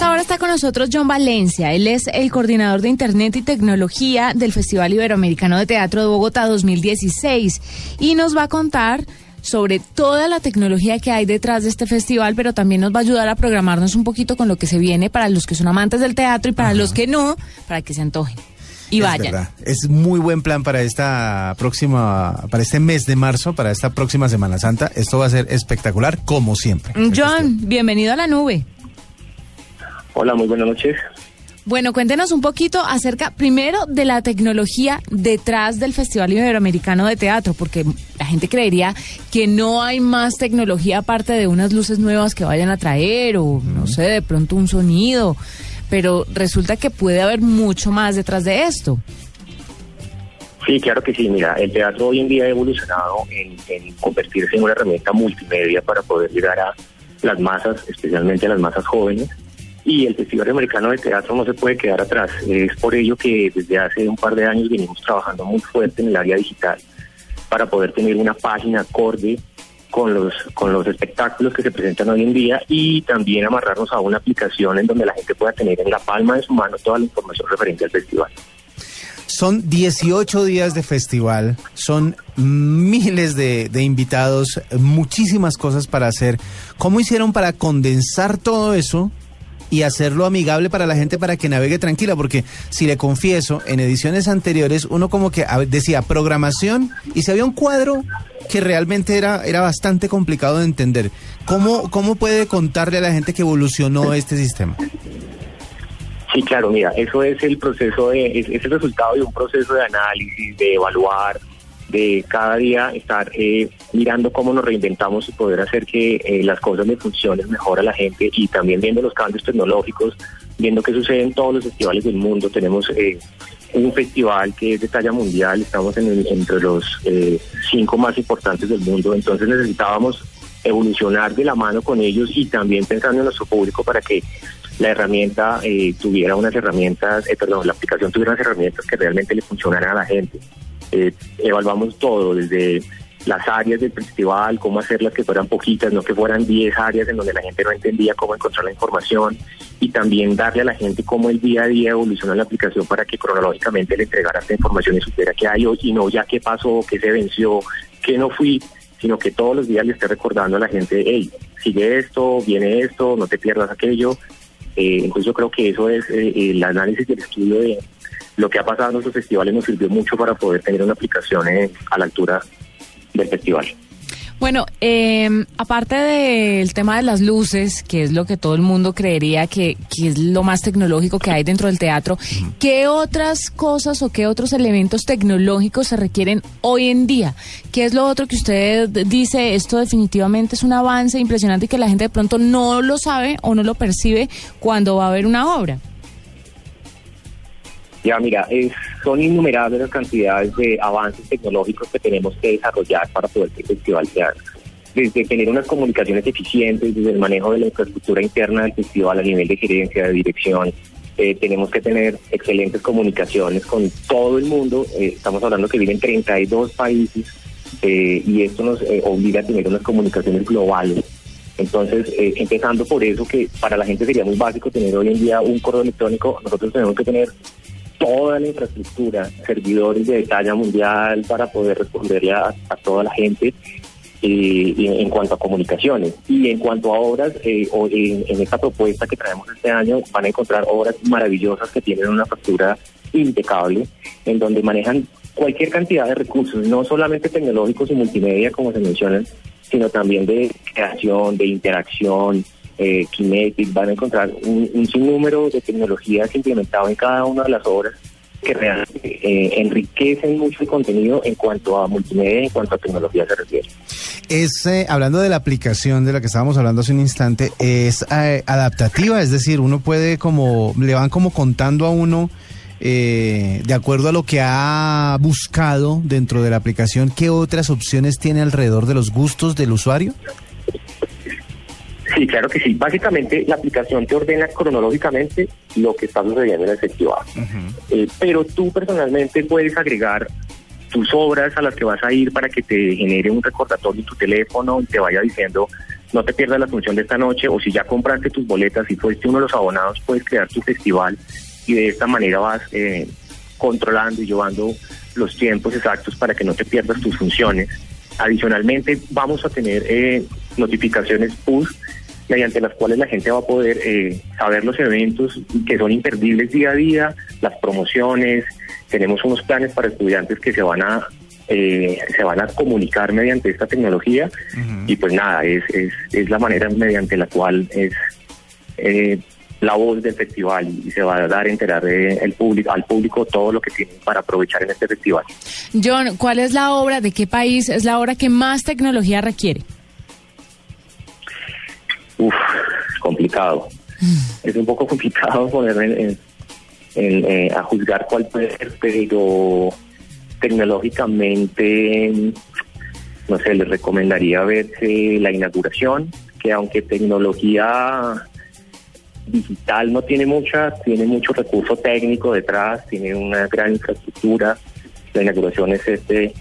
Ahora está con nosotros John Valencia. Él es el coordinador de Internet y Tecnología del Festival Iberoamericano de Teatro de Bogotá 2016 y nos va a contar sobre toda la tecnología que hay detrás de este festival, pero también nos va a ayudar a programarnos un poquito con lo que se viene para los que son amantes del teatro y para los que no, para que se antojen y Es vayan. verdad. Es muy buen plan para esta próxima, para este mes de marzo, para esta próxima Semana Santa. Esto va a ser espectacular, como siempre. John, bienvenido a la nube. Hola, muy buenas noches. Bueno, cuéntenos un poquito acerca, primero, de la tecnología detrás del Festival Iberoamericano de Teatro, porque la gente creería que no hay más tecnología aparte de unas luces nuevas que vayan a traer o, no sé, de pronto un sonido, pero resulta que puede haber mucho más detrás de esto. Sí, claro que sí. Mira, el teatro hoy en día ha evolucionado en, en convertirse en una herramienta multimedia para poder llegar a las masas, especialmente a las masas jóvenes. Y el Festival Americano de Teatro no se puede quedar atrás. Es por ello que desde hace un par de años venimos trabajando muy fuerte en el área digital para poder tener una página acorde con los, con los espectáculos que se presentan hoy en día y también amarrarnos a una aplicación en donde la gente pueda tener en la palma de su mano toda la información referente al festival. Son 18 días de festival, son miles de, de invitados, muchísimas cosas para hacer. ¿Cómo hicieron para condensar todo eso y hacerlo amigable para la gente para que navegue tranquila? Porque si le confieso, en ediciones anteriores uno como que decía programación y se había un cuadro que realmente era, era bastante complicado de entender. ¿Cómo, ¿Cómo puede contarle a la gente que evolucionó este sistema? Sí, claro, mira, eso es el proceso es el resultado de un proceso de análisis, de evaluar, de cada día estar eh, mirando cómo nos reinventamos y poder hacer que eh, las cosas le funcionen mejor a la gente y también viendo los cambios tecnológicos, viendo qué sucede en todos los festivales del mundo. Tenemos eh, un festival que es de talla mundial, estamos en entre los eh, cinco más importantes del mundo, entonces necesitábamos evolucionar de la mano con ellos y también pensando en nuestro público para que la herramienta tuviera unas herramientas, perdón, la aplicación tuviera unas herramientas que realmente le funcionaran a la gente. Eh, evaluamos todo, desde las áreas del festival, cómo hacerlas que fueran poquitas, no que fueran 10 áreas en donde la gente no entendía cómo encontrar la información y también darle a la gente cómo el día a día evoluciona la aplicación para que cronológicamente le entregara esta información y supiera qué hay hoy y no ya qué pasó, qué se venció, qué no fui, sino que todos los días le esté recordando a la gente, hey, sigue esto, viene esto, no te pierdas aquello. Eh, entonces yo creo que eso es eh, el análisis y el estudio de lo que ha pasado en nuestros festivales nos sirvió mucho para poder tener una aplicación eh, a la altura del festival. Bueno, eh, aparte del tema de las luces, que es lo que todo el mundo creería que, que es lo más tecnológico que hay dentro del teatro, ¿qué otras cosas o qué otros elementos tecnológicos se requieren hoy en día? ¿Qué es lo otro que usted dice, esto definitivamente es un avance impresionante y que la gente de pronto no lo sabe o no lo percibe cuando va a ver una obra? Ya, mira, es, son innumerables las cantidades de avances tecnológicos que tenemos que desarrollar para poder que el festival se haga. Desde tener unas comunicaciones eficientes, desde el manejo de la infraestructura interna del festival a nivel de gerencia, de dirección, eh, tenemos que tener excelentes comunicaciones con todo el mundo. Eh, estamos hablando que viven 32 países eh, y esto nos eh, obliga a tener unas comunicaciones globales. Entonces, eh, empezando por eso, que para la gente sería muy básico tener hoy en día un correo electrónico, nosotros tenemos que tener toda la infraestructura, servidores de talla mundial para poder responderle a, a toda la gente eh, en cuanto a comunicaciones. Y en cuanto a obras, eh, o en, en esta propuesta que traemos este año van a encontrar obras maravillosas que tienen una factura impecable, en donde manejan cualquier cantidad de recursos, no solamente tecnológicos y multimedia como se mencionan, sino también de creación, de interacción, eh, Kinetic, van a encontrar un, un sinnúmero de tecnologías implementadas en cada una de las obras que realmente eh, enriquecen mucho el contenido en cuanto a multimedia, en cuanto a tecnología se refiere. Es, eh, hablando de la aplicación de la que estábamos hablando hace un instante, es eh, adaptativa, es decir, uno puede como, le van como contando a uno, de acuerdo a lo que ha buscado dentro de la aplicación, qué otras opciones tiene alrededor de los gustos del usuario. Sí, claro que sí. Básicamente la aplicación te ordena cronológicamente lo que está sucediendo en el festival. Eh, pero tú personalmente puedes agregar tus obras a las que vas a ir para que te genere un recordatorio en tu teléfono y te vaya diciendo no te pierdas la función de esta noche o si ya compraste tus boletas y fuiste uno de los abonados puedes crear tu festival y de esta manera vas eh, controlando y llevando los tiempos exactos para que no te pierdas tus funciones. Adicionalmente vamos a tener eh, notificaciones push mediante las cuales la gente va a poder eh, saber los eventos que son imperdibles día a día, las promociones, tenemos unos planes para estudiantes que se van a eh, se van a comunicar mediante esta tecnología y pues nada, es, es, es la manera mediante la cual es eh, la voz del festival y, se va a dar a enterar de el público, al público todo lo que tienen para aprovechar en este festival. John, ¿cuál es la obra, de qué país es la obra que más tecnología requiere? Uf, complicado. Es un poco complicado ponerme en, en- en, eh, a juzgar cuál puede ser, pero tecnológicamente, no sé, les recomendaría verse la inauguración, que aunque tecnología digital no tiene mucha, tiene mucho recurso técnico detrás, tiene una gran infraestructura. La inauguración es este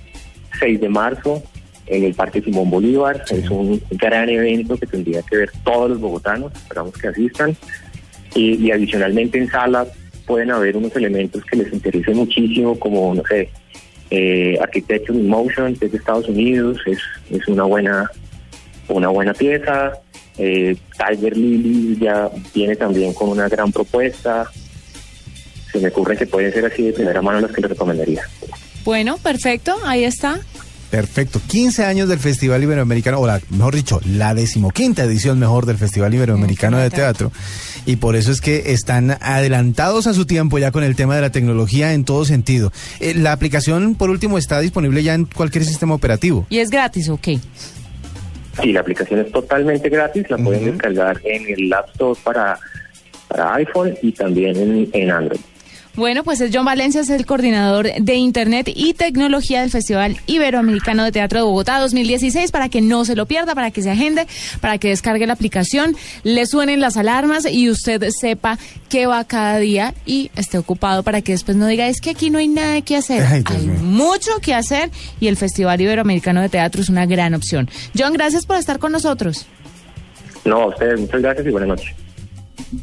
6 de marzo en el Parque Simón Bolívar. Es un gran evento que tendría que ver todos los bogotanos, esperamos que asistan. Y, y adicionalmente en sala pueden haber unos elementos que les interesen muchísimo, como, no sé, eh, Architecture in Motion, que es de Estados Unidos, es, es una buena una buena pieza. Eh, Tiger Lily ya viene también con una gran propuesta. Se me ocurre que pueden ser así de primera mano las que les recomendaría. Bueno, perfecto, ahí está. Perfecto, 15 años del Festival Iberoamericano, o la, mejor dicho, la decimoquinta edición mejor del Festival Iberoamericano de Teatro. Y por eso es que están adelantados a su tiempo ya con el tema de la tecnología en todo sentido. Eh, la aplicación, por último, está disponible ya en cualquier sistema operativo. ¿Y es gratis ok? Sí, la aplicación es totalmente gratis, la pueden descargar en el App Store para, para iPhone y también en, en Android. Bueno, pues es John Valencia, es el coordinador de Internet y Tecnología del Festival Iberoamericano de Teatro de Bogotá 2016, para que no se lo pierda, para que se agende, para que descargue la aplicación, le suenen las alarmas y usted sepa qué va cada día y esté ocupado para que después no diga, es que aquí no hay nada que hacer. Ay, Dios hay mío. mucho que hacer y el Festival Iberoamericano de Teatro es una gran opción. John, gracias por estar con nosotros. No, a ustedes, muchas gracias y buenas noches.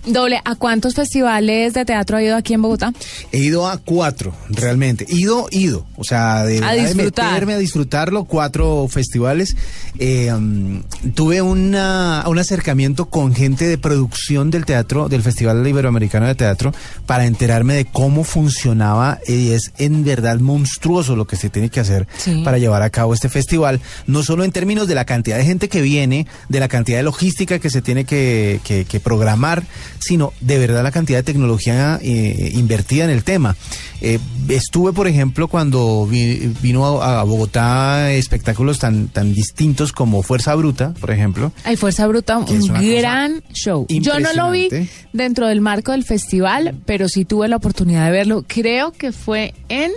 Doble, ¿a cuántos festivales de teatro ha ido aquí en Bogotá? He ido a cuatro, realmente. Ido, ido. O sea, de, verdad de meterme a disfrutarlo, cuatro festivales. Eh, um, tuve una, un acercamiento con gente de producción del teatro, del Festival Iberoamericano de Teatro, para enterarme de cómo funcionaba. Y es en verdad monstruoso lo que se tiene que hacer Sí. para llevar a cabo este festival. No solo en términos de la cantidad de gente que viene, de la cantidad de logística que se tiene que, que- que programar, sino de verdad la cantidad de tecnología eh, invertida en el tema. Eh, estuve, por ejemplo, cuando vi- vino a, a Bogotá espectáculos tan, tan distintos como Fuerza Bruta, por ejemplo. Hay Fuerza Bruta, un gran show. Yo no lo vi dentro del marco del festival, pero sí tuve la oportunidad de verlo. Creo que fue en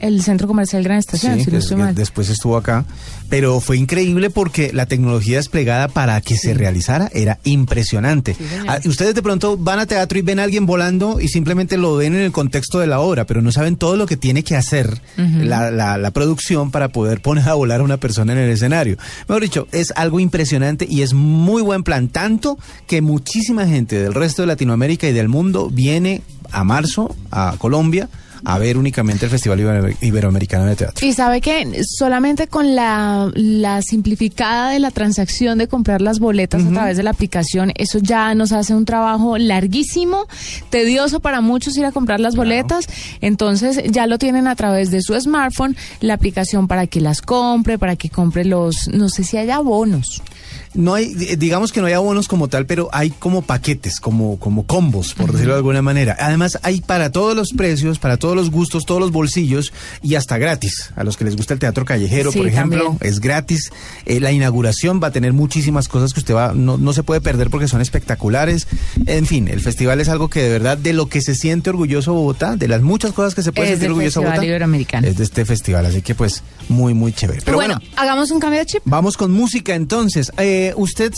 el Centro Comercial Gran Estación, Sí, si no que- estoy que mal. después estuvo acá. Pero fue increíble porque la tecnología desplegada para que se realizara era impresionante. Ah, ustedes de pronto van a teatro y ven a alguien volando y simplemente lo ven en el contexto de la obra, pero no saben todo lo que tiene que hacer la, la- la producción para poder poner a volar a una persona en el escenario. Mejor dicho, es algo impresionante y es muy buen plan, tanto que muchísima gente del resto de Latinoamérica y del mundo viene a marzo a Colombia a ver únicamente el Festival Ibero- Iberoamericano de Teatro. Y sabe que solamente con la, la simplificada de la transacción de comprar las boletas a través de la aplicación, eso ya nos hace un trabajo larguísimo, tedioso para muchos ir a comprar las boletas. Entonces ya lo tienen a través de su smartphone, la aplicación para que las compre, para que compre los, no sé si haya bonos. No hay, di- digamos que no hay abonos como tal, pero hay como paquetes, como, como combos, por decirlo de alguna manera. Además, hay para todos los precios, para todos los gustos, todos los bolsillos y hasta gratis. A los que les gusta el teatro callejero, Sí, por ejemplo, también. es gratis. Eh, la inauguración va a tener muchísimas cosas que usted va, no, no se puede perder porque son espectaculares. En fin, el festival es algo que de verdad, de lo que se siente orgulloso Bogotá, de las muchas cosas que se puede Es sentir orgulloso Festival Bogotá, Iberoamericano. es de este festival. Así que pues, muy, muy chévere. Pero bueno, bueno hagamos un cambio de chip. Vamos con música entonces. Eh, usted